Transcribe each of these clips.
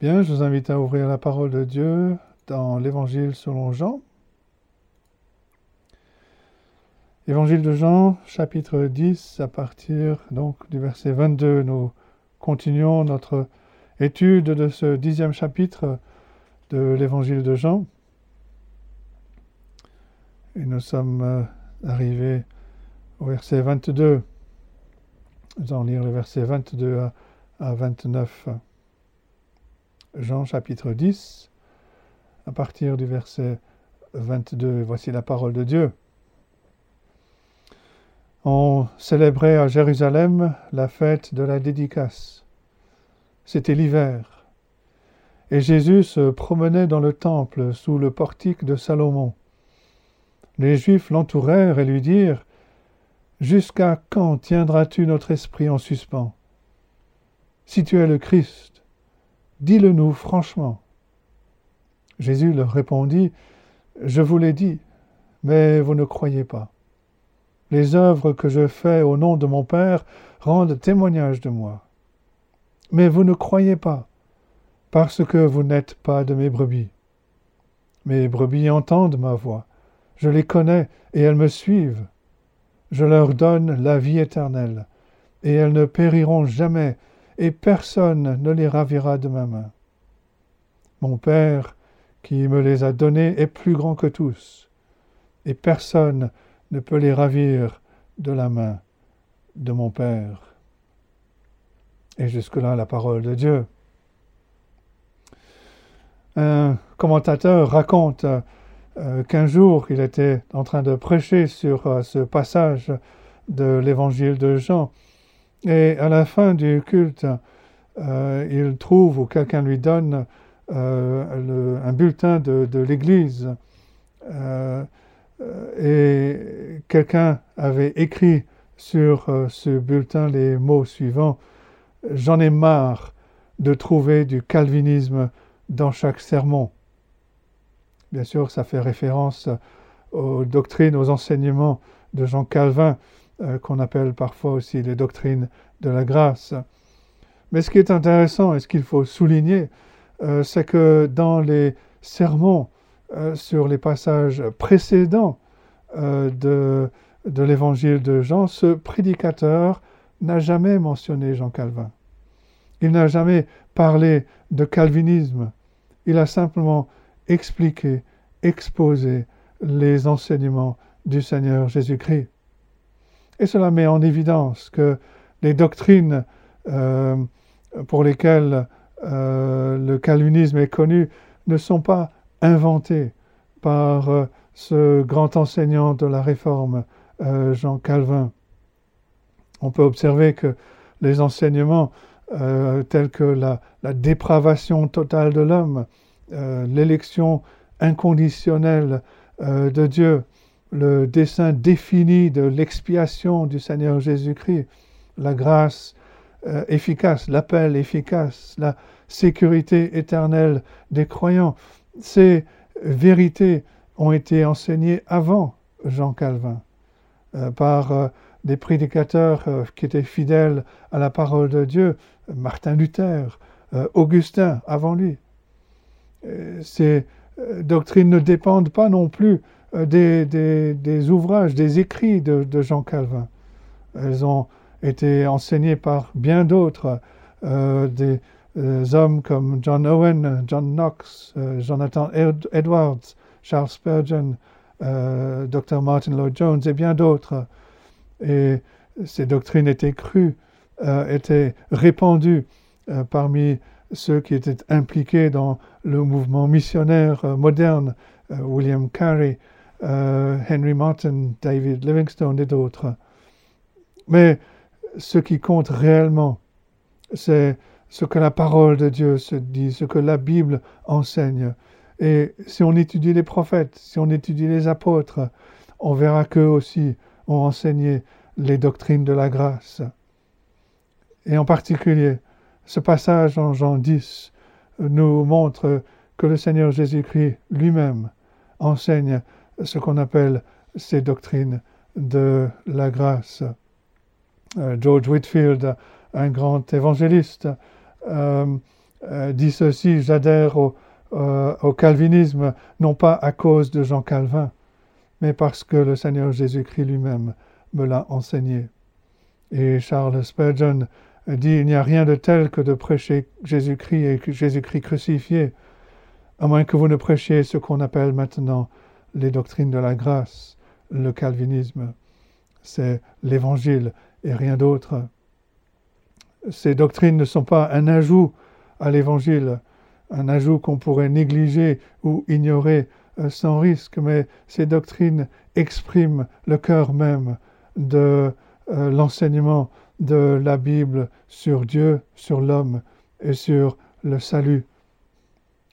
Bien, je vous invite à ouvrir la parole de Dieu dans l'Évangile selon Jean. Évangile de Jean, chapitre 10, à partir donc du verset 22. Nous continuons notre étude de ce dixième chapitre de l'Évangile de Jean. Et nous sommes euh, arrivés au verset 22. Nous allons lire le verset 22 à, à 29. Jean chapitre 10, à partir du verset 22. Voici la parole de Dieu. On célébrait à Jérusalem la fête de la dédicace. C'était l'hiver. Et Jésus se promenait dans le temple sous le portique de Salomon. Les Juifs l'entourèrent et lui dirent Jusqu'à quand tiendras-tu notre esprit en suspens? Si tu es le Christ, Dis-le-nous franchement. Jésus leur répondit, Je vous l'ai dit, mais vous ne croyez pas. Les œuvres que je fais au nom de mon Père rendent témoignage de moi. Mais vous ne croyez pas, parce que vous n'êtes pas de mes brebis. Mes brebis entendent ma voix, je les connais et elles me suivent. Je leur donne la vie éternelle, et elles ne périront jamais, et personne ne les ravira de ma main. Mon Père, qui me les a donnés, est plus grand que tous, et personne ne peut les ravir de la main de mon Père. Et jusque-là, la parole de Dieu. Un commentateur raconte euh, qu'un jour, il était en train de prêcher sur euh, ce passage de l'évangile de Jean, et à la fin du culte, euh, il trouve ou quelqu'un lui donne euh, un bulletin de, l'Église. Euh, et quelqu'un avait écrit sur ce bulletin les mots suivants J'en ai marre de trouver du calvinisme dans chaque sermon. Bien sûr, ça fait référence aux doctrines, aux enseignements de Jean Calvin, euh, qu'on appelle parfois aussi les doctrines de la grâce. Mais ce qui est intéressant et ce qu'il faut souligner, euh, c'est que dans les sermons euh, sur les passages précédents de, de l'évangile de Jean, ce prédicateur n'a jamais mentionné Jean Calvin. Il n'a jamais parlé de calvinisme. Il a simplement expliqué, exposé les enseignements du Seigneur Jésus-Christ. Et cela met en évidence que les doctrines euh, pour lesquelles euh, le calvinisme est connu ne sont pas inventées par euh, ce grand enseignant de la réforme, Jean Calvin. On peut observer que les enseignements tels que la, la, dépravation totale de l'homme, l'élection inconditionnelle de Dieu, le dessein défini de l'expiation du Seigneur Jésus-Christ, la grâce euh, efficace, l'appel efficace, la sécurité éternelle des croyants. Ces vérités ont été enseignées avant Jean Calvin euh, par euh, des prédicateurs qui étaient fidèles à la parole de Dieu, Martin Luther, Augustin avant lui. ces doctrines ne dépendent pas non plus euh, des, ouvrages, des écrits de, Jean Calvin. Elles ont été enseignées par bien d'autres, euh, des euh, hommes comme John Owen, John Knox, Jonathan Edwards, Charles Spurgeon, Dr. Martin Lloyd Jones et bien d'autres. Et ces doctrines étaient crues, étaient répandues parmi ceux qui étaient impliqués dans le mouvement missionnaire moderne, William Carey, euh, Henry Martin, David Livingstone et d'autres. Mais ce qui compte réellement, c'est ce que la parole de Dieu se dit, ce que la Bible enseigne. Et si on étudie les prophètes, si on étudie les apôtres, on verra qu'eux aussi ont enseigné les doctrines de la grâce. Et en particulier, ce passage en Jean 10 nous montre que le Seigneur Jésus-Christ lui-même enseigne ce qu'on appelle ces doctrines de la grâce. Euh, George Whitfield, un grand évangéliste, euh, dit ceci, j'adhère au, au, calvinisme, non pas à cause de Jean Calvin, mais parce que le Seigneur Jésus-Christ lui-même me l'a enseigné. Et Charles Spurgeon dit, il n'y a rien de tel que de prêcher Jésus-Christ et Jésus-Christ crucifié, à moins que vous ne prêchiez ce qu'on appelle maintenant les doctrines de la grâce, le calvinisme. C'est l'évangile et rien d'autre. Ces doctrines ne sont pas un ajout à l'évangile, un ajout qu'on pourrait négliger ou ignorer euh, sans risque, mais ces doctrines expriment le cœur même de euh, l'enseignement de la Bible sur Dieu, sur l'homme et sur le salut.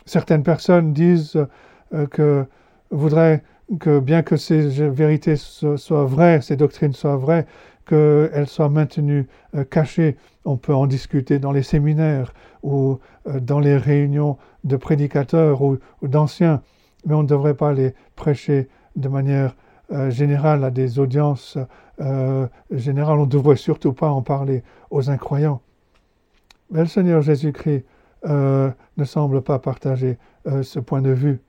Certaines personnes disent euh, que voudraient que bien que ces vérités soient vraies, ces doctrines soient vraies, qu'elles soient maintenues euh, cachées. On peut en discuter dans les séminaires ou euh, dans les réunions de prédicateurs ou, d'anciens, mais on ne devrait pas les prêcher de manière générale à des audiences générales. On ne devrait surtout pas en parler aux incroyants. Mais le Seigneur Jésus-Christ euh, ne semble pas partager euh, ce point de vue.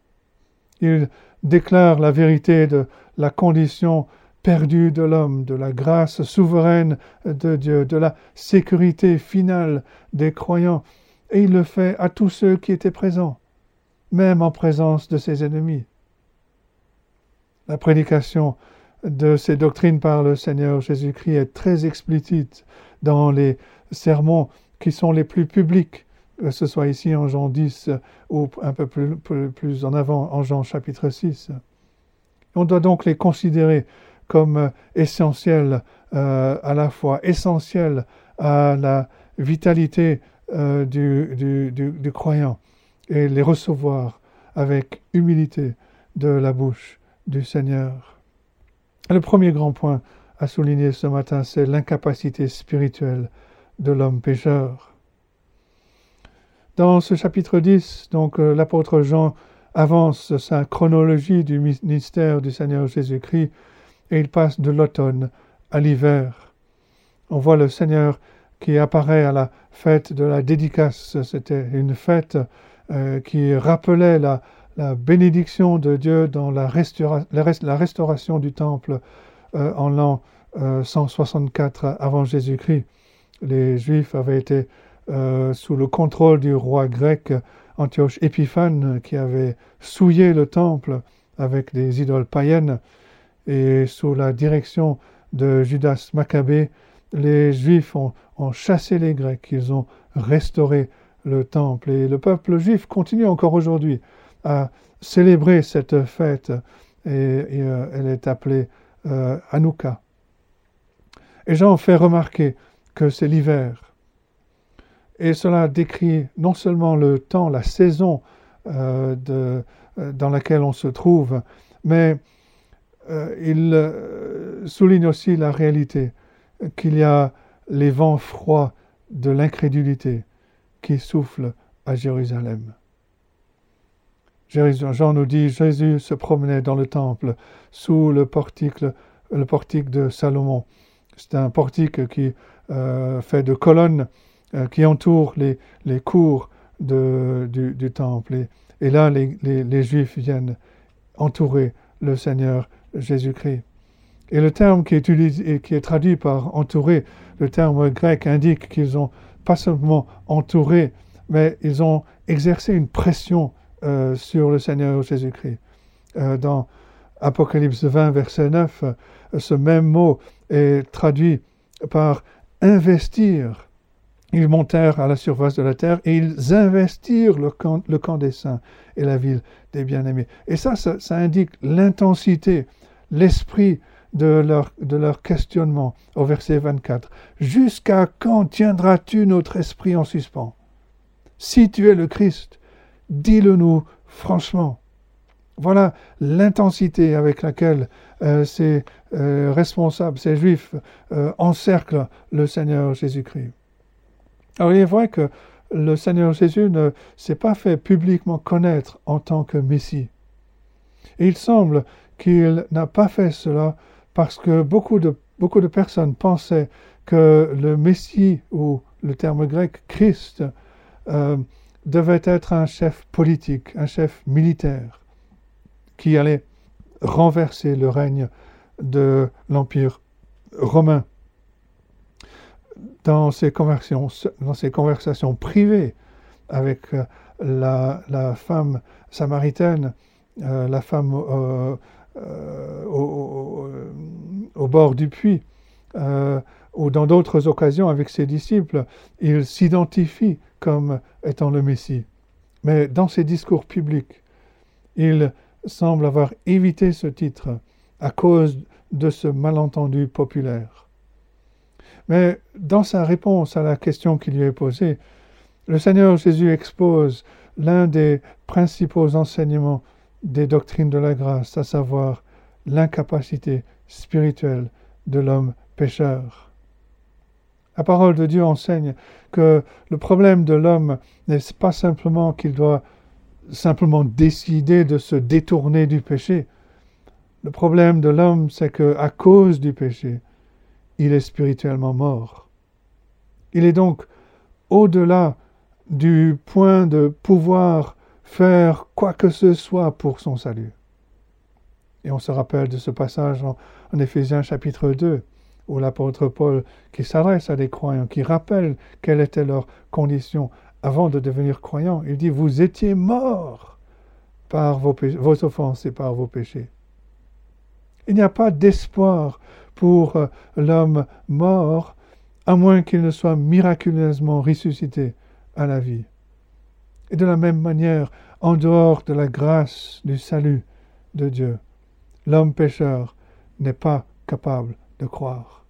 Il déclare la vérité de la condition perdue de l'homme, de la grâce souveraine de Dieu, de la sécurité finale des croyants, et il le fait à tous ceux qui étaient présents, même en présence de ses ennemis. La prédication de ces doctrines par le Seigneur Jésus-Christ est très explicite dans les sermons qui sont les plus publics que ce soit ici en Jean 10 ou un peu plus, en avant en Jean chapitre 6. On doit donc les considérer comme essentiels euh, à la fois, essentiels à la vitalité euh, du, croyant et les recevoir avec humilité de la bouche du Seigneur. Le premier grand point à souligner ce matin, c'est l'incapacité spirituelle de l'homme pécheur. Dans ce chapitre 10, donc euh, l'apôtre Jean avance sa chronologie du ministère du Seigneur Jésus-Christ et il passe de l'automne à l'hiver. On voit le Seigneur qui apparaît à la fête de la dédicace. C'était une fête euh, qui rappelait la, bénédiction de Dieu dans la, restauration du temple euh, en l'an 164 avant Jésus-Christ. Les Juifs avaient été euh, sous le contrôle du roi grec Antioche Épiphane, qui avait souillé le temple avec des idoles païennes, et sous la direction de Judas Maccabée, les Juifs ont, chassé les Grecs, ils ont restauré le temple, et le peuple juif continue encore aujourd'hui à célébrer cette fête, et, euh, elle est appelée euh, Hanouka. Et Jean fait remarquer que c'est l'hiver, et cela décrit non seulement le temps, la saison euh, euh, dans laquelle on se trouve, mais euh, il souligne aussi la réalité qu'il y a les vents froids de l'incrédulité qui soufflent à Jérusalem. Jean nous dit Jésus se promenait dans le temple sous le portique, le portique de Salomon. C'est un portique qui fait de colonnes euh, qui entourent les, les cours de, du, temple. Et, là, les, les, Juifs viennent entourer le Seigneur Jésus-Christ. Et le terme qui est, utilisé, qui est traduit par entourer, le terme grec indique qu'ils ont pas seulement entouré, mais ils ont exercé une pression euh, sur le Seigneur Jésus-Christ. Euh, dans Apocalypse 20, verset 9, ce même mot est traduit par investir ils montèrent à la surface de la terre et ils investirent le camp, des saints et la ville des bien-aimés. Et ça, ça, indique l'intensité, l'esprit de leur, de leur questionnement au verset 24. Jusqu'à quand tiendras-tu notre esprit en suspens? Si tu es le Christ, dis-le-nous franchement. Voilà l'intensité avec laquelle euh, ces euh, responsables, ces juifs, euh, encerclent le Seigneur Jésus-Christ. Alors il est vrai que le Seigneur Jésus ne s'est pas fait publiquement connaître en tant que Messie. Et il semble qu'il n'a pas fait cela parce que beaucoup de, personnes pensaient que le Messie, ou le terme grec Christ, euh, devait être un chef politique, un chef militaire, qui allait renverser le règne de l'Empire romain. Dans ses, dans ses conversations privées avec euh, la, femme samaritaine, euh, la femme euh, au, bord du puits, ou dans d'autres occasions avec ses disciples, il s'identifie comme étant le Messie. Mais dans ses discours publics, il semble avoir évité ce titre à cause de ce malentendu populaire. Mais dans sa réponse à la question qui lui est posée, le Seigneur Jésus expose l'un des principaux enseignements des doctrines de la grâce, à savoir l'incapacité spirituelle de l'homme pécheur. La parole de Dieu enseigne que le problème de l'homme n'est pas simplement qu'il doit simplement décider de se détourner du péché. Le problème de l'homme, c'est que à cause du péché, il est spirituellement mort. Il est donc au-delà du point de pouvoir faire quoi que ce soit pour son salut. Et on se rappelle de ce passage en, en Éphésiens chapitre 2 ou l'apôtre Paul qui s'adresse à des croyants, qui rappelle quelle était leur condition avant de devenir croyants. Il dit, vous étiez morts par vos offenses et par vos péchés. Il n'y a pas d'espoir pour euh, l'homme mort, à moins qu'il ne soit miraculeusement ressuscité à la vie. Et de la même manière, en dehors de la grâce du salut de Dieu, l'homme pécheur n'est pas capable de croire.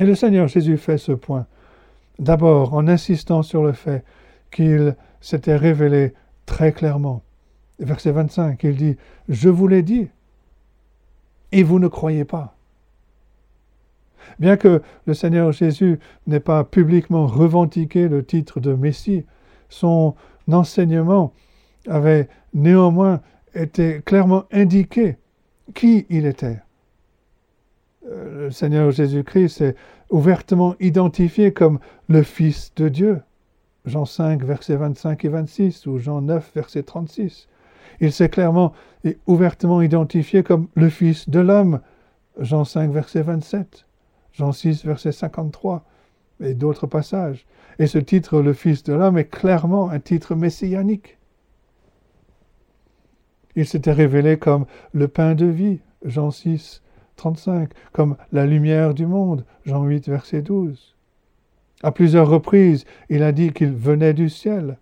Et le Seigneur Jésus fait ce point, d'abord en insistant sur le fait qu'il s'était révélé très clairement. Verset 25, il dit, Je vous l'ai dit, et vous ne croyez pas. Bien que le Seigneur Jésus n'ait pas publiquement revendiqué le titre de Messie, son enseignement avait néanmoins été clairement indiqué qui il était. Euh, le Seigneur Jésus-Christ est ouvertement identifié comme le Fils de Dieu. Jean 5, versets 25 et 26, ou Jean 9, verset 36. Il s'est clairement et ouvertement identifié comme le Fils de l'homme. Jean 5, verset 27. Jean 6, verset 53. Et d'autres passages. Et ce titre, le Fils de l'homme, est clairement un titre messianique. Il s'était révélé comme le pain de vie. Jean 6, 35, comme la lumière du monde, Jean 8, verset 12. À plusieurs reprises, il a dit qu'il venait du ciel.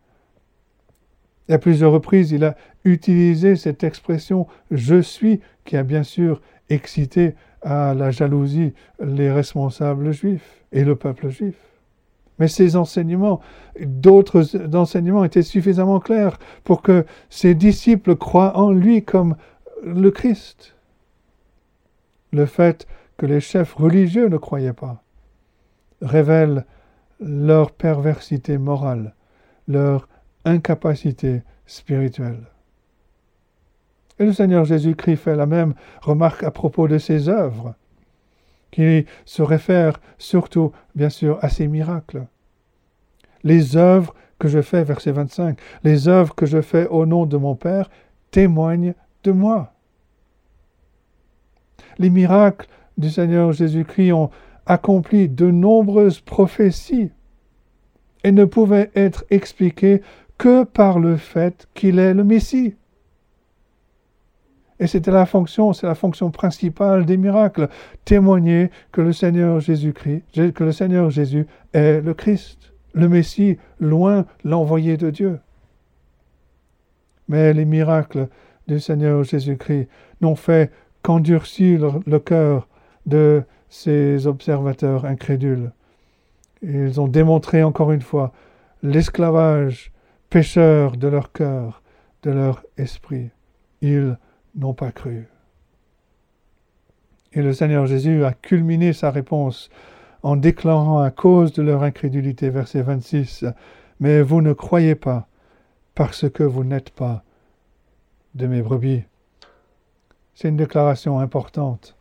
Et à plusieurs reprises, il a utilisé cette expression je suis, qui a bien sûr excité à la jalousie les responsables juifs et le peuple juif. Mais ces enseignements, d'autres enseignements étaient suffisamment clairs pour que ses disciples croient en lui comme le Christ le fait que les chefs religieux ne croyaient pas, révèle leur perversité morale, leur incapacité spirituelle. Et le Seigneur Jésus-Christ fait la même remarque à propos de ses œuvres, qui se réfère surtout, bien sûr, à ses miracles. Les œuvres que je fais, verset 25, les œuvres que je fais au nom de mon Père témoignent de moi. Les miracles du Seigneur Jésus-Christ ont accompli de nombreuses prophéties et ne pouvaient être expliquées que par le fait qu'il est le Messie. Et c'était la fonction, c'est la fonction principale des miracles, témoigner que le Seigneur Jésus-Christ, est le Christ, le Messie, loin l'envoyé de Dieu. Mais les miracles du Seigneur Jésus-Christ n'ont fait qu'endurcit le, cœur de ces observateurs incrédules. Ils ont démontré encore une fois l'esclavage pécheur de leur cœur, de leur esprit. Ils n'ont pas cru. Et le Seigneur Jésus a culminé sa réponse en déclarant à cause de leur incrédulité, verset 26, Mais vous ne croyez pas parce que vous n'êtes pas de mes brebis. C'est une déclaration importante.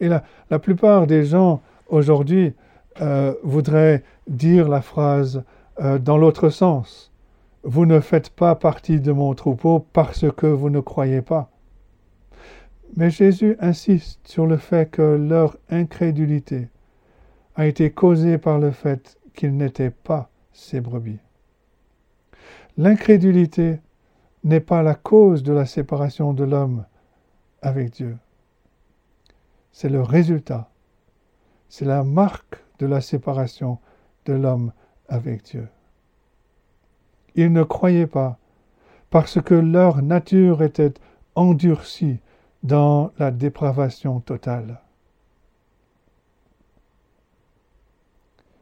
Et la, plupart des gens aujourd'hui euh, voudraient dire la phrase euh, dans l'autre sens. Vous ne faites pas partie de mon troupeau parce que vous ne croyez pas. Mais Jésus insiste sur le fait que leur incrédulité a été causée par le fait qu'ils n'étaient pas ses brebis. L'incrédulité n'est pas la cause de la séparation de l'homme avec Dieu. C'est le résultat. C'est la marque de la séparation de l'homme avec Dieu. Ils ne croyaient pas parce que leur nature était endurcie dans la dépravation totale.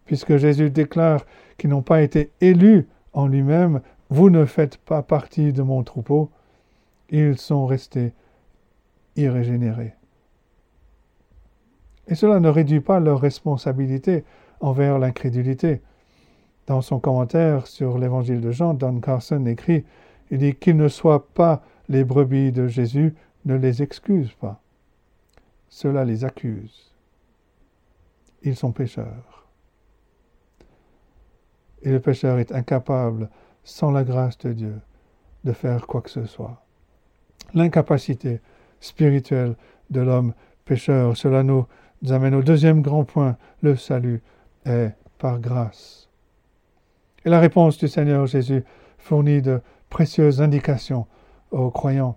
Puisque Jésus déclare qu'ils n'ont pas été élus en lui-même, vous ne faites pas partie de mon troupeau, ils sont restés irrégénérés. Et cela ne réduit pas leur responsabilité envers l'incrédulité. Dans son commentaire sur l'évangile de Jean, Don Carson écrit Il dit qu'ils ne soient pas les brebis de Jésus ne les excuse pas. Cela les accuse. Ils sont pécheurs. Et le pécheur est incapable, sans la grâce de Dieu, de faire quoi que ce soit. L'incapacité spirituelle de l'homme pécheur, cela nous amène au deuxième grand point, le salut est par grâce. Et la réponse du Seigneur Jésus fournit de précieuses indications aux croyants.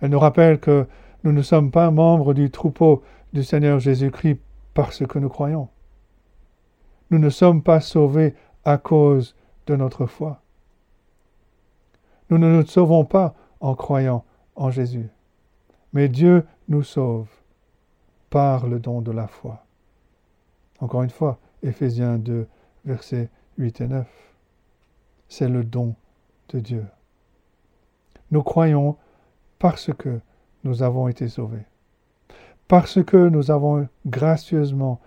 Elle nous rappelle que nous ne sommes pas membres du troupeau du Seigneur Jésus-Christ parce que nous croyons. Nous ne sommes pas sauvés à cause de notre foi. Nous ne nous sauvons pas en croyant en Jésus, mais Dieu nous sauve par le don de la foi. Encore une fois, Éphésiens 2, versets 8 et 9. C'est le don de Dieu. Nous croyons parce que nous avons été sauvés, parce que nous avons gracieusement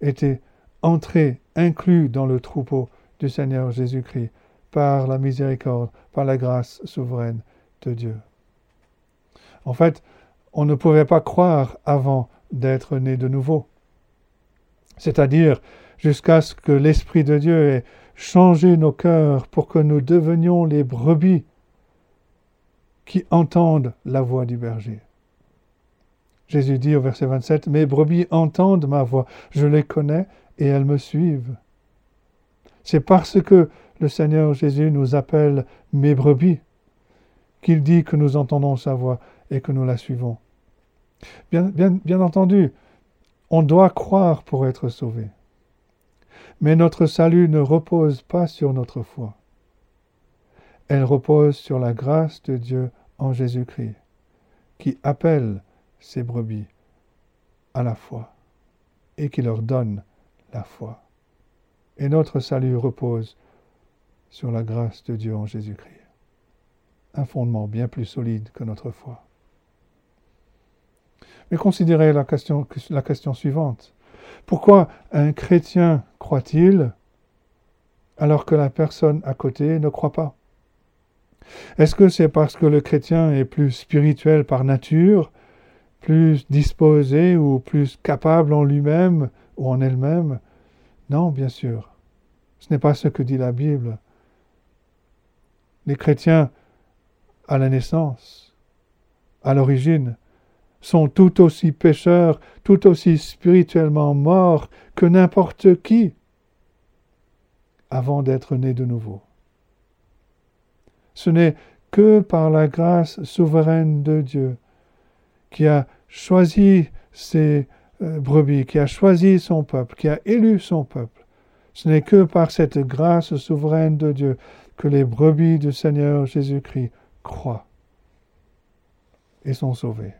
été entrés, inclus dans le troupeau du Seigneur Jésus-Christ, par la miséricorde, par la grâce souveraine de Dieu. En fait, on ne pouvait pas croire avant d'être né de nouveau. C'est-à-dire jusqu'à ce que l'Esprit de Dieu ait changé nos cœurs pour que nous devenions les brebis qui entendent la voix du berger. Jésus dit au verset 27, Mes brebis entendent ma voix, je les connais et elles me suivent. C'est parce que le Seigneur Jésus nous appelle mes brebis qu'il dit que nous entendons sa voix et que nous la suivons. Bien, bien, bien entendu, on doit croire pour être sauvé. Mais notre salut ne repose pas sur notre foi. Elle repose sur la grâce de Dieu en Jésus-Christ, qui appelle ses brebis à la foi et qui leur donne la foi. Et notre salut repose sur la grâce de Dieu en Jésus-Christ. Un fondement bien plus solide que notre foi. Mais considérez la question, la question suivante. Pourquoi un chrétien croit-il alors que la personne à côté ne croit pas? Est-ce que c'est parce que le chrétien est plus spirituel par nature, plus disposé ou plus capable en lui-même ou en elle-même? Non, bien sûr. Ce n'est pas ce que dit la Bible. Les chrétiens, à la naissance, à l'origine, sont tout aussi pécheurs, tout aussi spirituellement morts que n'importe qui avant d'être nés de nouveau. Ce n'est que par la grâce souveraine de Dieu qui a choisi ses euh, brebis, qui a choisi son peuple, qui a élu son peuple. Ce n'est que par cette grâce souveraine de Dieu que les brebis du Seigneur Jésus-Christ croient et sont sauvés.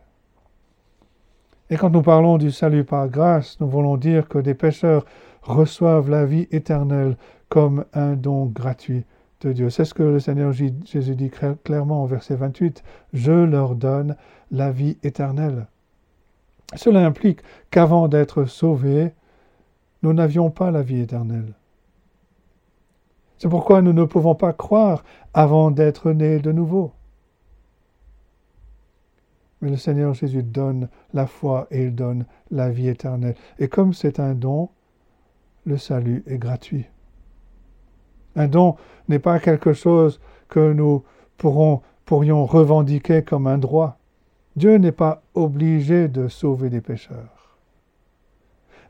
Et quand nous parlons du salut par grâce, nous voulons dire que des pécheurs reçoivent la vie éternelle comme un don gratuit Dieu. C'est ce que le Seigneur Jésus dit clairement au verset 28. Je leur donne la vie éternelle. Cela implique qu'avant d'être sauvés, nous n'avions pas la vie éternelle. C'est pourquoi nous ne pouvons pas croire avant d'être nés de nouveau. Le Seigneur Jésus donne la foi et il donne la vie éternelle. Et comme c'est un don, le salut est gratuit. Un don n'est pas quelque chose que nous pourrions revendiquer comme un droit. Dieu n'est pas obligé de sauver des pécheurs.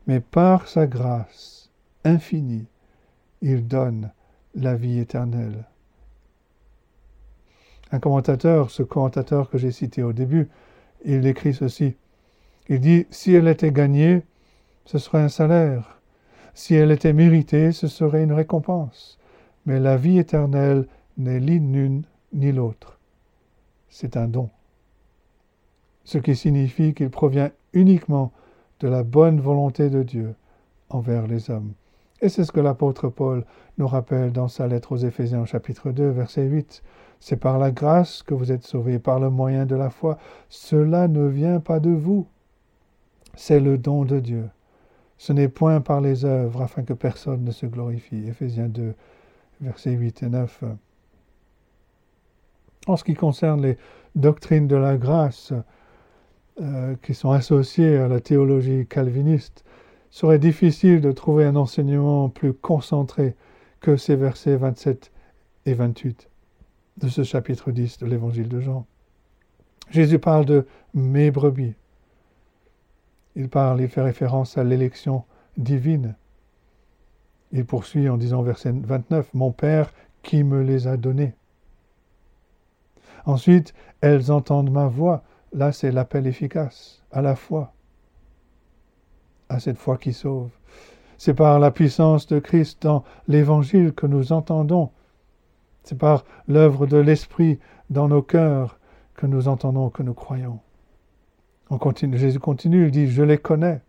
Mais par sa grâce infinie, il donne la vie éternelle. Un commentateur, ce commentateur que j'ai cité au début, il écrit ceci. Il dit, si elle était gagnée, ce serait un salaire. Si elle était méritée, ce serait une récompense. Mais la vie éternelle n'est ni l'une ni l'autre. C'est un don. Ce qui signifie qu'il provient uniquement de la bonne volonté de Dieu envers les hommes. Et c'est ce que l'apôtre Paul nous rappelle dans sa lettre aux Éphésiens chapitre 2 verset 8. C'est par la grâce que vous êtes sauvés, par le moyen de la foi. Cela ne vient pas de vous. C'est le don de Dieu. Ce n'est point par les œuvres afin que personne ne se glorifie. Éphésiens 2, versets 8 et 9. En ce qui concerne les doctrines de la grâce euh, qui sont associées à la théologie calviniste, il serait difficile de trouver un enseignement plus concentré que ces versets 27 et 28 de ce chapitre 10 de l'évangile de Jean. Jésus parle de mes brebis. Il parle, il fait référence à l'élection divine. Il poursuit en disant verset 29, Mon Père qui me les a donnés. Ensuite, elles entendent ma voix. Là, c'est l'appel efficace, à la foi, à cette foi qui sauve. C'est par la puissance de Christ dans l'Évangile que nous entendons. C'est par l'œuvre de l'Esprit dans nos cœurs que nous entendons, que nous croyons. Jésus continue, il dit, je les connais.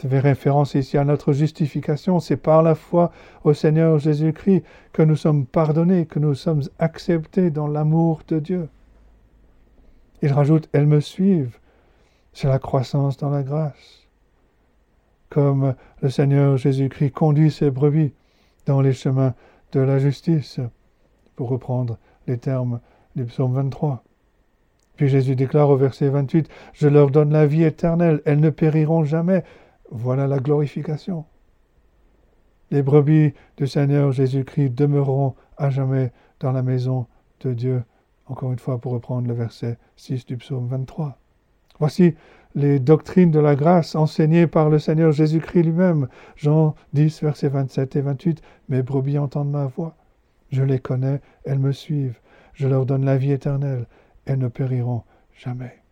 Ça fait référence ici à notre justification. C'est par la foi au Seigneur Jésus-Christ que nous sommes pardonnés, que nous sommes acceptés dans l'amour de Dieu. Il rajoute, elles me suivent. C'est la croissance dans la grâce. Comme le Seigneur Jésus-Christ conduit ses brebis dans les chemins de la justice, pour reprendre les termes du psaume 23. Puis Jésus déclare au verset 28, Je leur donne la vie éternelle, elles ne périront jamais. Voilà la glorification. Les brebis du Seigneur Jésus-Christ demeureront à jamais dans la maison de Dieu. Encore une fois, pour reprendre le verset 6 du psaume 23. Voici les doctrines de la grâce enseignées par le Seigneur Jésus-Christ lui-même. Jean 10, versets 27 et 28. Mes brebis entendent ma voix. Je les connais, elles me suivent. Je leur donne la vie éternelle elles ne périront jamais.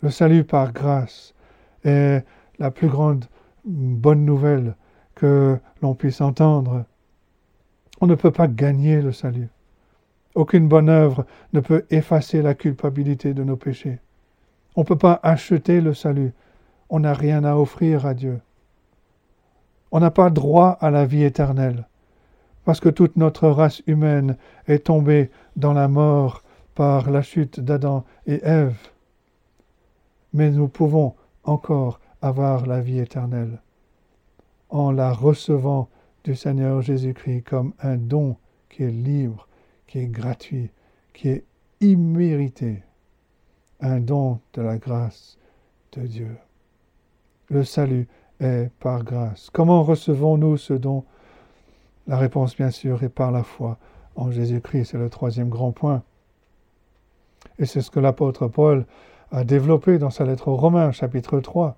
Le salut par grâce est la plus grande bonne nouvelle que l'on puisse entendre. On ne peut pas gagner le salut. Aucune bonne œuvre ne peut effacer la culpabilité de nos péchés. On ne peut pas acheter le salut. On n'a rien à offrir à Dieu. On n'a pas droit à la vie éternelle, parce que toute notre race humaine est tombée dans la mort par la chute d'Adam et Ève, mais nous pouvons encore avoir la vie éternelle en la recevant du Seigneur Jésus-Christ comme un don qui est libre, qui est gratuit, qui est immérité, un don de la grâce de Dieu. Le salut est par grâce. Comment recevons-nous ce don? La réponse, bien sûr, est par la foi en Jésus-Christ. C'est le troisième grand point. Et c'est ce que l'apôtre Paul a développé dans sa lettre aux Romains, chapitre 3,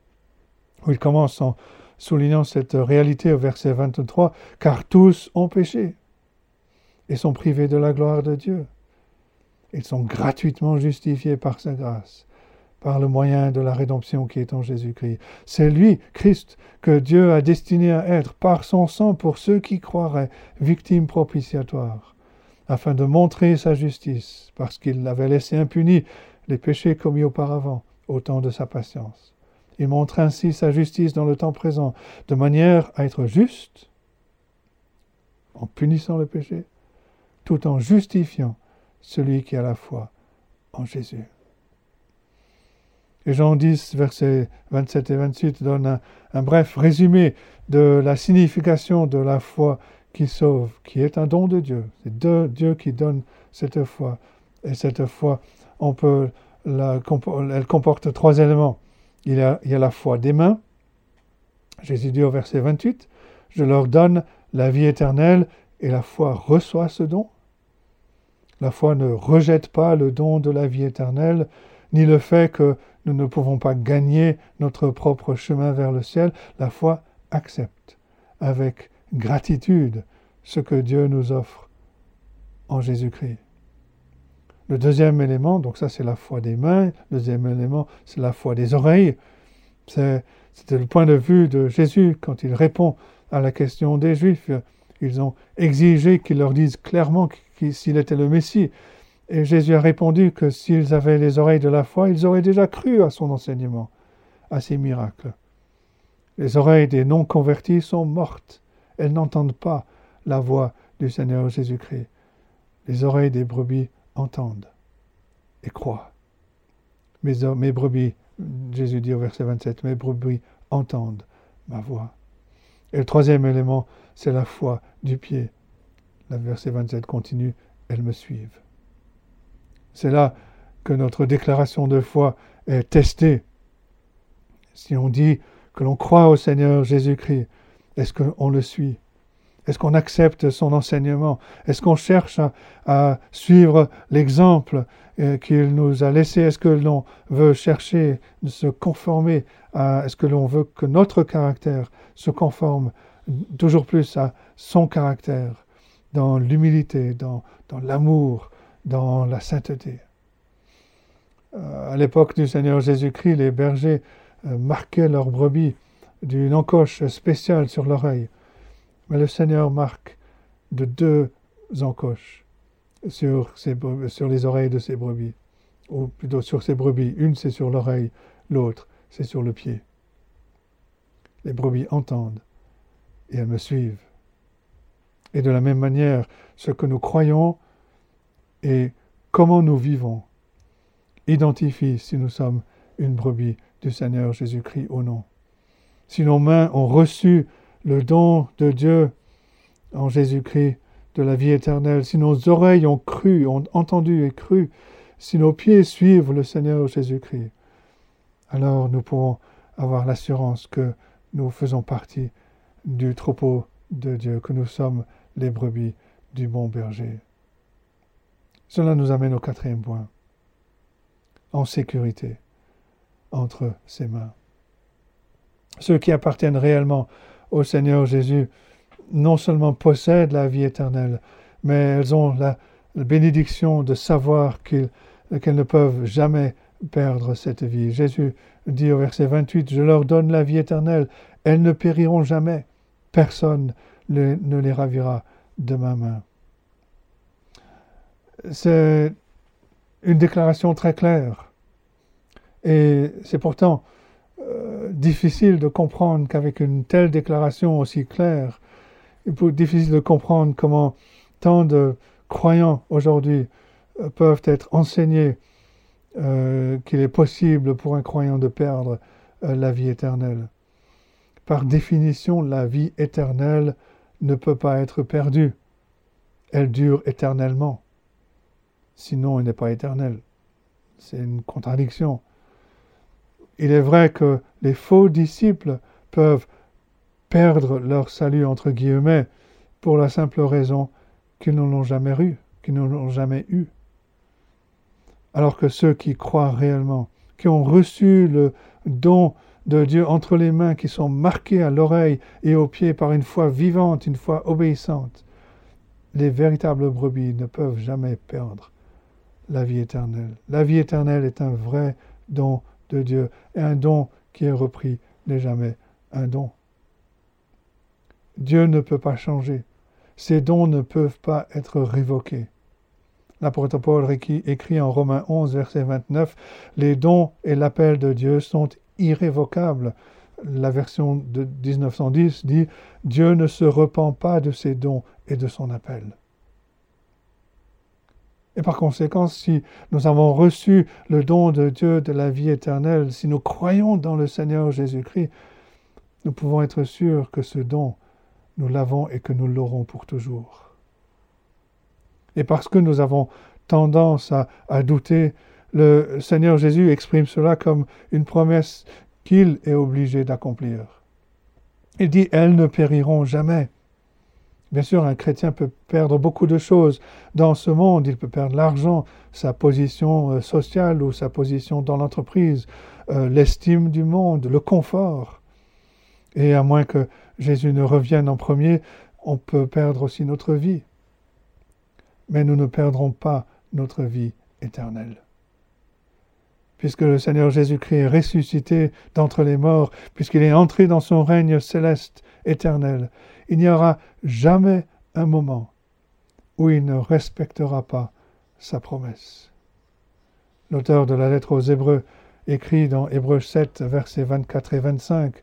où il commence en soulignant cette réalité au verset 23, car tous ont péché et sont privés de la gloire de Dieu. Ils sont gratuitement justifiés par sa grâce, par le moyen de la rédemption qui est en Jésus-Christ. C'est lui, Christ, que Dieu a destiné à être, par son sang, pour ceux qui croiraient, victime propitiatoire afin de montrer sa justice, parce qu'il avait laissé impunis les péchés commis auparavant, au temps de sa patience. Il montre ainsi sa justice dans le temps présent, de manière à être juste, en punissant le péché, tout en justifiant celui qui a la foi en Jésus. Et Jean 10, versets 27 et 28 donne un, bref résumé de la signification de la foi qui sauve, qui est un don de Dieu. C'est Dieu qui donne cette foi. Et cette foi, elle comporte trois éléments. Il y, a, il y a la foi des mains. Jésus dit au verset 28, Je leur donne la vie éternelle et la foi reçoit ce don. La foi ne rejette pas le don de la vie éternelle, ni le fait que nous ne pouvons pas gagner notre propre chemin vers le ciel. La foi accepte avec gratitude ce que Dieu nous offre en Jésus-Christ. Le deuxième élément, donc ça c'est la foi des mains, le deuxième élément c'est la foi des oreilles. C'était le point de vue de Jésus quand il répond à la question des Juifs. Ils ont exigé qu'il leur dise clairement s'il était le Messie. Et Jésus a répondu que s'ils avaient les oreilles de la foi, ils auraient déjà cru à son enseignement, à ses miracles. Les oreilles des non-convertis sont mortes. Elles n'entendent pas la voix du Seigneur Jésus-Christ. Les oreilles des brebis entendent et croient. Mes, mes brebis, Jésus dit au verset 27, mes brebis entendent ma voix. Et le troisième élément, c'est la foi du pied. Verset 27 continue, elles me suivent. C'est là que notre déclaration de foi est testée. Si on dit que l'on croit au Seigneur Jésus-Christ, est-ce qu'on le suit? Est-ce qu'on accepte son enseignement? Est-ce qu'on cherche à, suivre l'exemple euh, qu'il nous a laissé? Est-ce que l'on veut chercher de se conformer à... Est-ce que l'on veut que notre caractère se conforme toujours plus à son caractère, dans l'humilité, dans, l'amour, dans la sainteté. Euh, à l'époque du Seigneur Jésus-Christ, les bergers euh, marquaient leurs brebis d'une encoche spéciale sur l'oreille. Mais le Seigneur marque de deux encoches sur, sur les oreilles de ses brebis, ou plutôt sur ses brebis. Une c'est sur l'oreille, l'autre c'est sur le pied. Les brebis entendent et elles me suivent. Et de la même manière, ce que nous croyons et comment nous vivons identifie si nous sommes une brebis du Seigneur Jésus-Christ ou non. Si nos mains ont reçu le don de Dieu en Jésus-Christ de la vie éternelle, si nos oreilles ont cru, ont entendu et cru, si nos pieds suivent le Seigneur Jésus-Christ, alors nous pourrons avoir l'assurance que nous faisons partie du troupeau de Dieu, que nous sommes les brebis du bon berger. Cela nous amène au quatrième point, en sécurité entre ses mains. Ceux qui appartiennent réellement au Seigneur Jésus non seulement possèdent la vie éternelle, mais elles ont la, bénédiction de savoir qu'elles ne peuvent jamais perdre cette vie. Jésus dit au verset 28, Je leur donne la vie éternelle, elles ne périront jamais personne ne les ravira de ma main. C'est une déclaration très claire. Et c'est pourtant euh, difficile de comprendre qu'avec une telle déclaration aussi claire, il est difficile de comprendre comment tant de croyants aujourd'hui euh, peuvent être enseignés euh, qu'il est possible pour un croyant de perdre la vie éternelle. Par définition, la vie éternelle ne peut pas être perdue. Elle dure éternellement. Sinon, elle n'est pas éternelle. C'est une contradiction. Il est vrai que les faux disciples peuvent perdre leur salut, entre guillemets, pour la simple raison qu'ils ne l'ont jamais eu, qu'ils ne l'ont jamais eu. Alors que ceux qui croient réellement, qui ont reçu le don de Dieu entre les mains qui sont marquées à l'oreille et aux pieds par une foi vivante, une foi obéissante. Les véritables brebis ne peuvent jamais perdre la vie éternelle. La vie éternelle est un vrai don de Dieu et un don qui est repris n'est jamais un don. Dieu ne peut pas changer. Ces dons ne peuvent pas être révoqués. L'apôtre Paul écrit en Romains 11, verset 29, Les dons et l'appel de Dieu sont irrévocable. La version de 1910 dit Dieu ne se repent pas de ses dons et de son appel. Et par conséquent, si nous avons reçu le don de Dieu de la vie éternelle, si nous croyons dans le Seigneur Jésus-Christ, nous pouvons être sûrs que ce don, nous l'avons et que nous l'aurons pour toujours. Et parce que nous avons tendance à, à douter, le Seigneur Jésus exprime cela comme une promesse qu'il est obligé d'accomplir. Il dit, elles ne périront jamais. Bien sûr, un chrétien peut perdre beaucoup de choses dans ce monde. Il peut perdre l'argent, sa position euh, sociale ou sa position dans l'entreprise, euh, l'estime du monde, le confort. Et à moins que Jésus ne revienne en premier, on peut perdre aussi notre vie. Mais nous ne perdrons pas notre vie éternelle. Puisque le Seigneur Jésus-Christ est ressuscité d'entre les morts, puisqu'il est entré dans son règne céleste éternel, il n'y aura jamais un moment où il ne respectera pas sa promesse. L'auteur de la lettre aux Hébreux écrit dans Hébreux 7, versets 24 et 25,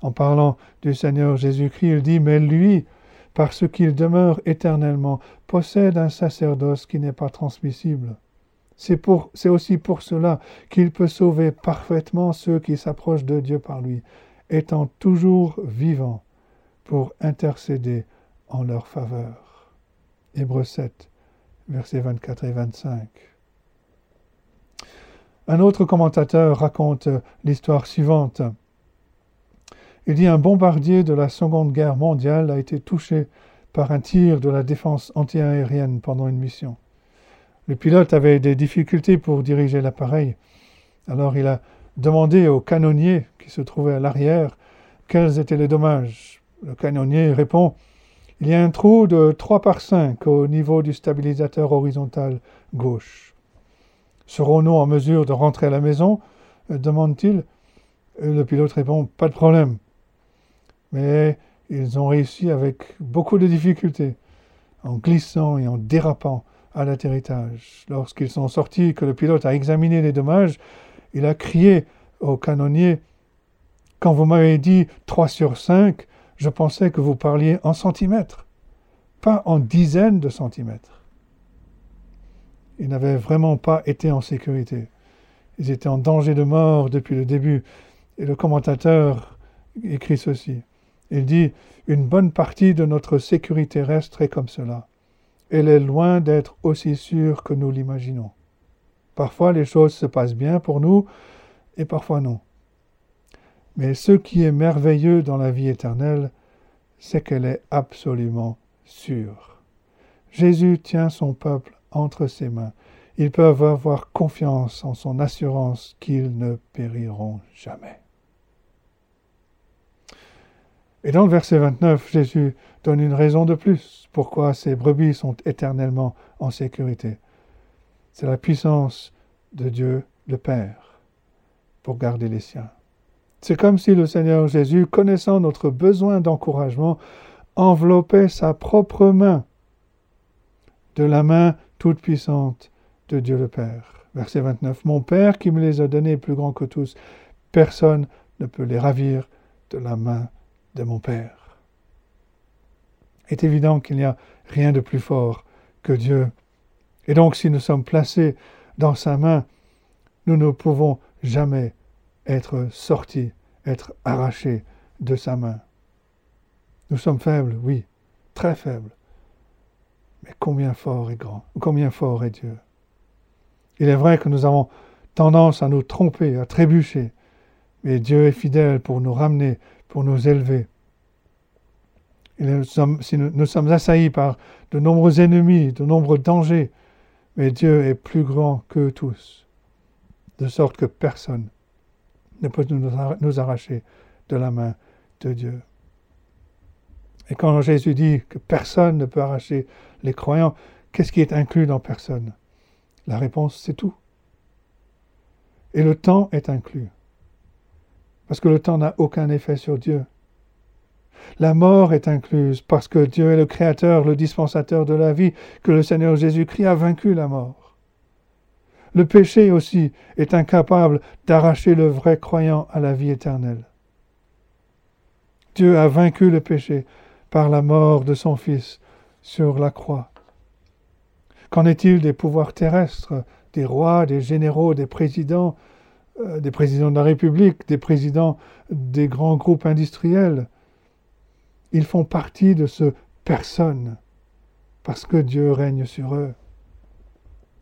en parlant du Seigneur Jésus-Christ, il dit, Mais lui, parce qu'il demeure éternellement, possède un sacerdoce qui n'est pas transmissible. C'est, aussi pour cela qu'il peut sauver parfaitement ceux qui s'approchent de Dieu par lui, étant toujours vivant pour intercéder en leur faveur. Hébreux 7, versets 24 et 25. Un autre commentateur raconte l'histoire suivante. Il dit un bombardier de la Seconde Guerre mondiale a été touché par un tir de la défense antiaérienne pendant une mission. Le pilote avait des difficultés pour diriger l'appareil. Alors il a demandé au canonnier qui se trouvait à l'arrière quels étaient les dommages. Le canonnier répond Il y a un trou de 3 par 5 au niveau du stabilisateur horizontal gauche. Serons-nous en mesure de rentrer à la maison? demande-t-il. Le pilote répond Pas de problème. Mais ils ont réussi avec beaucoup de difficultés, en glissant et en dérapant à l'atterrissage. Lorsqu'ils sont sortis, que le pilote a examiné les dommages, il a crié au canonnier Quand vous m'avez dit 3 sur 5, je pensais que vous parliez en centimètres, pas en dizaines de centimètres. Ils n'avaient vraiment pas été en sécurité. Ils étaient en danger de mort depuis le début. Et le commentateur écrit ceci. Il dit Une bonne partie de notre sécurité terrestre est comme cela. Elle est loin d'être aussi sûre que nous l'imaginons. Parfois les choses se passent bien pour nous et parfois non. Mais ce qui est merveilleux dans la vie éternelle, c'est qu'elle est absolument sûre. Jésus tient son peuple entre ses mains. Ils peuvent avoir confiance en son assurance qu'ils ne périront jamais. Et dans le verset 29, Jésus donne une raison de plus pourquoi ces brebis sont éternellement en sécurité. C'est la puissance de Dieu le Père pour garder les siens. C'est comme si le Seigneur Jésus, connaissant notre besoin d'encouragement, enveloppait sa propre main de la main toute puissante de Dieu le Père. Verset 29. Mon Père qui me les a donnés plus grands que tous, personne ne peut les ravir de la main de mon Père. Il est évident qu'il n'y a rien de plus fort que Dieu. Et donc si nous sommes placés dans sa main, nous ne pouvons jamais être sortis, être arrachés de sa main. Nous sommes faibles, oui, très faibles. Mais combien fort est grand, combien fort est Dieu. Il est vrai que nous avons tendance à nous tromper, à trébucher, mais Dieu est fidèle pour nous ramener, pour nous élever. nous, sommes, nous sommes assaillis par de nombreux ennemis, de nombreux dangers, mais Dieu est plus grand que tous, de sorte que personne ne peut nous arracher de la main de Dieu. Et quand Jésus dit que personne ne peut arracher les croyants, qu'est-ce qui est inclus dans personne? La réponse, c'est tout. Et le temps est inclus. Parce que le temps n'a aucun effet sur Dieu. La mort est incluse parce que Dieu est le Créateur, le dispensateur de la vie, que le Seigneur Jésus-Christ a vaincu la mort. Le péché aussi est incapable d'arracher le vrai croyant à la vie éternelle. Dieu a vaincu le péché par la mort de son Fils sur la croix. Qu'en est-il des pouvoirs terrestres, des rois, des généraux, des présidents, euh, des présidents de la République, des présidents des grands groupes industriels Ils font partie de ce personne parce que Dieu règne sur eux.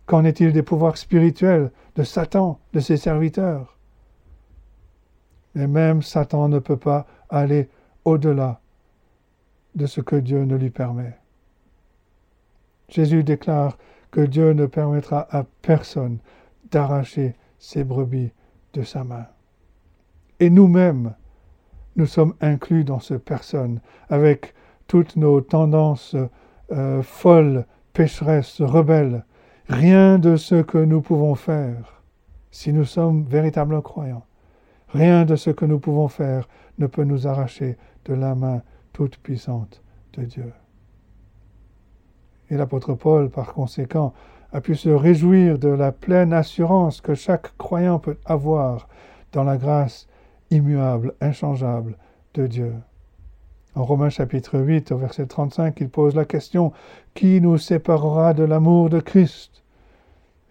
Qu'en est-il des pouvoirs spirituels de Satan, de ses serviteurs? Et même Satan ne peut pas aller au-delà de ce que Dieu ne lui permet. Jésus déclare que Dieu ne permettra à personne d'arracher ses brebis de sa main. Et nous-mêmes, nous sommes inclus dans ce personne, avec toutes nos tendances euh, folles, pécheresses, rebelles. Rien de ce que nous pouvons faire, si nous sommes véritables croyants, rien de ce que nous pouvons faire ne peut nous arracher de la main toute puissante de Dieu. Et l'apôtre Paul, par conséquent, a pu se réjouir de la pleine assurance que chaque croyant peut avoir dans la grâce immuable, inchangeable de Dieu. En Romains chapitre 8, au verset 35, il pose la question Qui nous séparera de l'amour de Christ?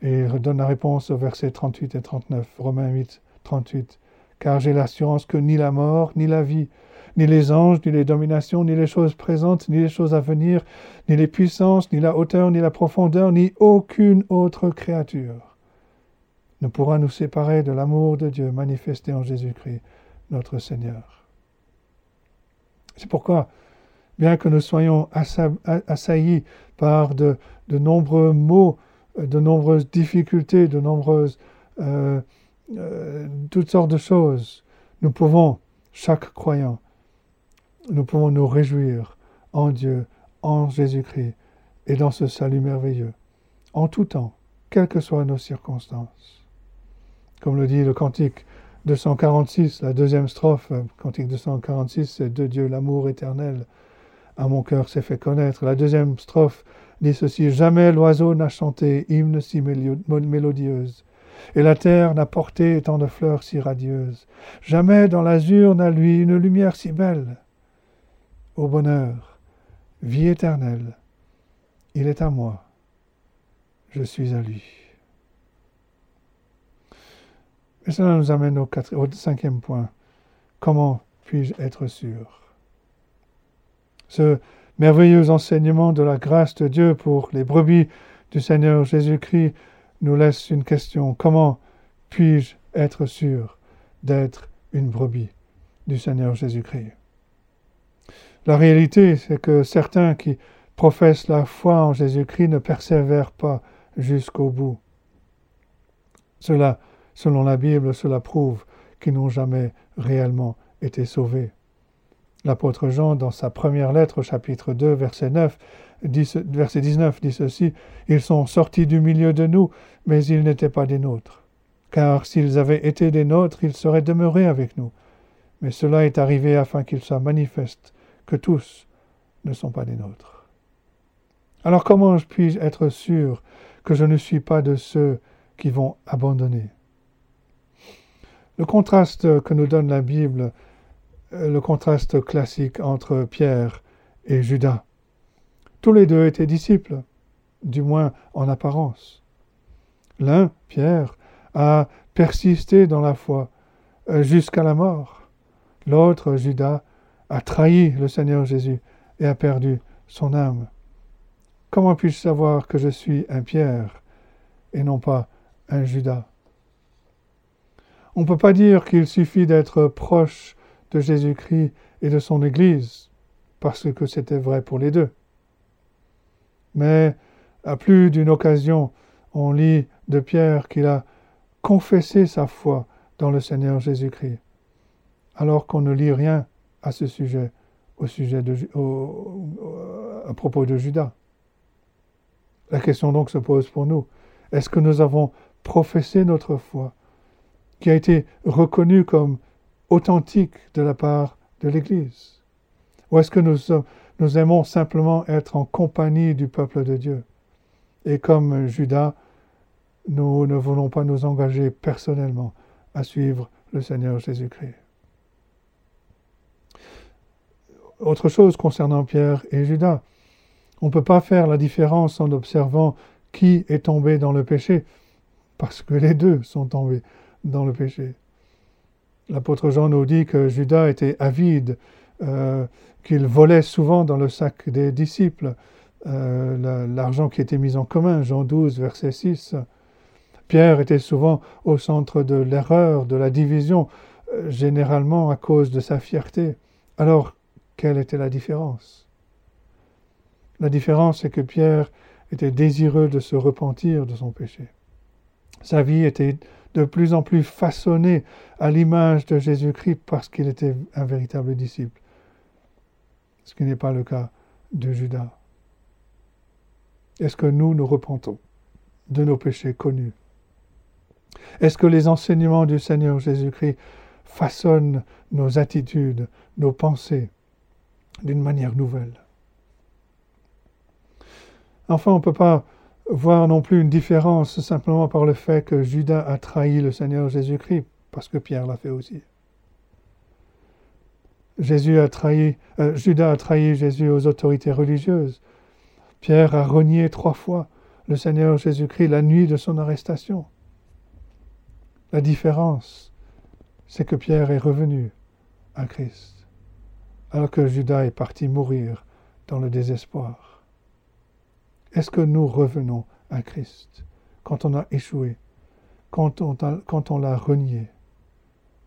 Et il donne la réponse au verset 38 et 39, Romains 8, 38. Car j'ai l'assurance que ni la mort, ni la vie, ni les anges, ni les dominations, ni les choses présentes, ni les choses à venir, ni les puissances, ni la hauteur, ni la profondeur, ni aucune autre créature ne pourra nous séparer de l'amour de Dieu manifesté en Jésus-Christ, notre Seigneur. C'est pourquoi, bien que nous soyons assaillis par de, nombreux maux, de nombreuses difficultés, de nombreuses euh, euh, toutes sortes de choses, nous pouvons, chaque croyant, nous pouvons nous réjouir en Dieu, en Jésus-Christ et dans ce salut merveilleux, en tout temps, quelles que soient nos circonstances. Comme le dit le cantique 246, la deuxième strophe, cantique 246, c'est de Dieu l'amour éternel. À mon cœur s'est fait connaître. La deuxième strophe dit ceci Jamais l'oiseau n'a chanté hymne si mélodieuse, et la terre n'a porté tant de fleurs si radieuses. Jamais dans l'azur n'a lui une lumière si belle au bonheur, vie éternelle. Il est à moi, je suis à lui. Et cela nous amène au, cinquième point. Comment puis-je être sûr? Ce merveilleux enseignement de la grâce de Dieu pour les brebis du Seigneur Jésus-Christ nous laisse une question. Comment puis-je être sûr d'être une brebis du Seigneur Jésus-Christ? La réalité, c'est que certains qui professent la foi en Jésus-Christ ne persévèrent pas jusqu'au bout. Cela, selon la Bible, cela prouve qu'ils n'ont jamais réellement été sauvés. L'apôtre Jean, dans sa première lettre, chapitre 2, verset, 9, verset 19, dit ceci Ils sont sortis du milieu de nous, mais ils n'étaient pas des nôtres. Car s'ils avaient été des nôtres, ils seraient demeurés avec nous. Mais cela est arrivé afin qu'ils soient manifestes que tous ne sont pas des nôtres. Alors comment puis-je être sûr que je ne suis pas de ceux qui vont abandonner? Le contraste que nous donne la Bible, euh, le contraste classique entre Pierre et Judas. Tous les deux étaient disciples, du moins en apparence. L'un, Pierre, a persisté dans la foi euh, jusqu'à la mort. L'autre, Judas, a trahi le Seigneur Jésus et a perdu son âme. Comment puis-je savoir que je suis un Pierre et non pas un Judas? On ne peut pas dire qu'il suffit d'être proche de Jésus-Christ et de son Église, parce que c'était vrai pour les deux. Mais à plus d'une occasion, on lit de Pierre qu'il a confessé sa foi dans le Seigneur Jésus-Christ, alors qu'on ne lit rien à ce sujet, à propos de Judas. La question donc se pose pour nous. Est-ce que nous avons professé notre foi, qui a été reconnue comme authentique de la part de l'Église? Ou est-ce que nous, nous aimons simplement être en compagnie du peuple de Dieu? Et comme Judas, nous ne voulons pas nous engager personnellement à suivre le Seigneur Jésus-Christ. Autre chose concernant Pierre et Judas. On ne peut pas faire la différence en observant qui est tombé dans le péché, parce que les deux sont tombés dans le péché. L'apôtre Jean nous dit que Judas était avide, euh, qu'il volait souvent dans le sac des disciples, euh, l'argent qui était mis en commun, Jean 12, verset 6. Pierre était souvent au centre de l'erreur, de la division, euh, généralement à cause de sa fierté. Alors, quelle était la différence? La différence, c'est que Pierre était désireux de se repentir de son péché. Sa vie était de plus en plus façonnée à l'image de Jésus-Christ parce qu'il était un véritable disciple. Ce qui n'est pas le cas de Judas. Est-ce que nous nous repentons de nos péchés connus? Est-ce que les enseignements du Seigneur Jésus-Christ façonnent nos attitudes, nos pensées? D'une manière nouvelle Enfin, on ne peut pas voir non plus une différence simplement par le fait que Judas a trahi le Seigneur Jésus-Christ, parce que Pierre l'a fait aussi. Jésus a trahi, euh, Judas a trahi Jésus aux autorités religieuses. Pierre a renié trois fois le Seigneur Jésus-Christ la nuit de son arrestation. La différence, c'est que Pierre est revenu à Christ, alors que Judas est parti mourir dans le désespoir. Est-ce que nous revenons à Christ quand on a échoué, quand on, l'a renié?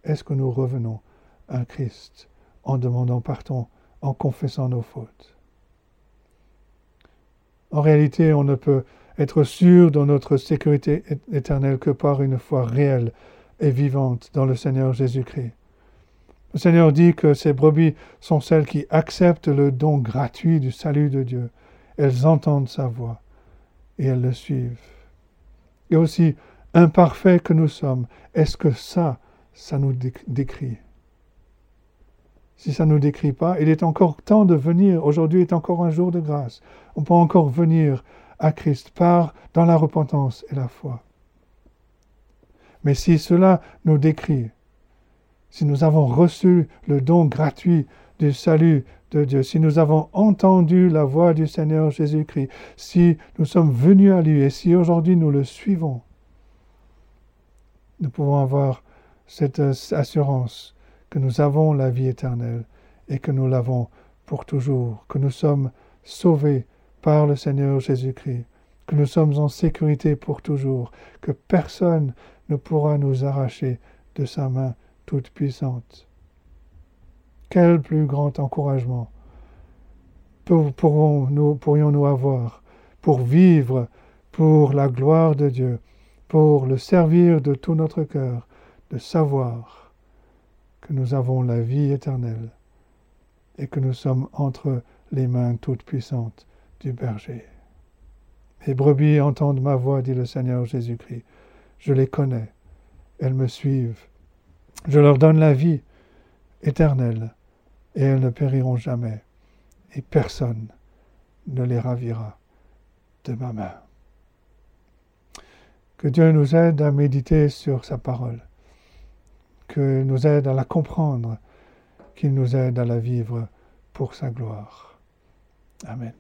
Est-ce que nous revenons à Christ en demandant pardon, en confessant nos fautes? En réalité, on ne peut être sûr de notre sécurité éternelle que par une foi réelle et vivante dans le Seigneur Jésus-Christ. Le Seigneur dit que ces brebis sont celles qui acceptent le don gratuit du salut de Dieu. Elles entendent sa voix et elles le suivent. Et aussi, imparfaits que nous sommes, est-ce que ça, ça nous décrit? Si ça ne nous décrit pas, il est encore temps de venir. Aujourd'hui est encore un jour de grâce. On peut encore venir à Christ par dans la repentance et la foi. Mais si cela nous décrit, si nous avons reçu le don gratuit du salut de Dieu, si nous avons entendu la voix du Seigneur Jésus-Christ, si nous sommes venus à lui et si aujourd'hui nous le suivons, nous pouvons avoir cette assurance que nous avons la vie éternelle et que nous l'avons pour toujours, que nous sommes sauvés par le Seigneur Jésus-Christ, que nous sommes en sécurité pour toujours, que personne ne pourra nous arracher de sa main toute puissante. Quel plus grand encouragement pourrions-nous avoir pour vivre pour la gloire de Dieu, pour le servir de tout notre cœur, de savoir que nous avons la vie éternelle et que nous sommes entre les mains toutes puissantes du berger. Les brebis entendent ma voix, dit le Seigneur Jésus-Christ. Je les connais, elles me suivent. Je leur donne la vie éternelle, et elles ne périront jamais, et personne ne les ravira de ma main. Que Dieu nous aide à méditer sur sa parole qu'il nous aide à la comprendre, qu'il nous aide à la vivre pour sa gloire. Amen.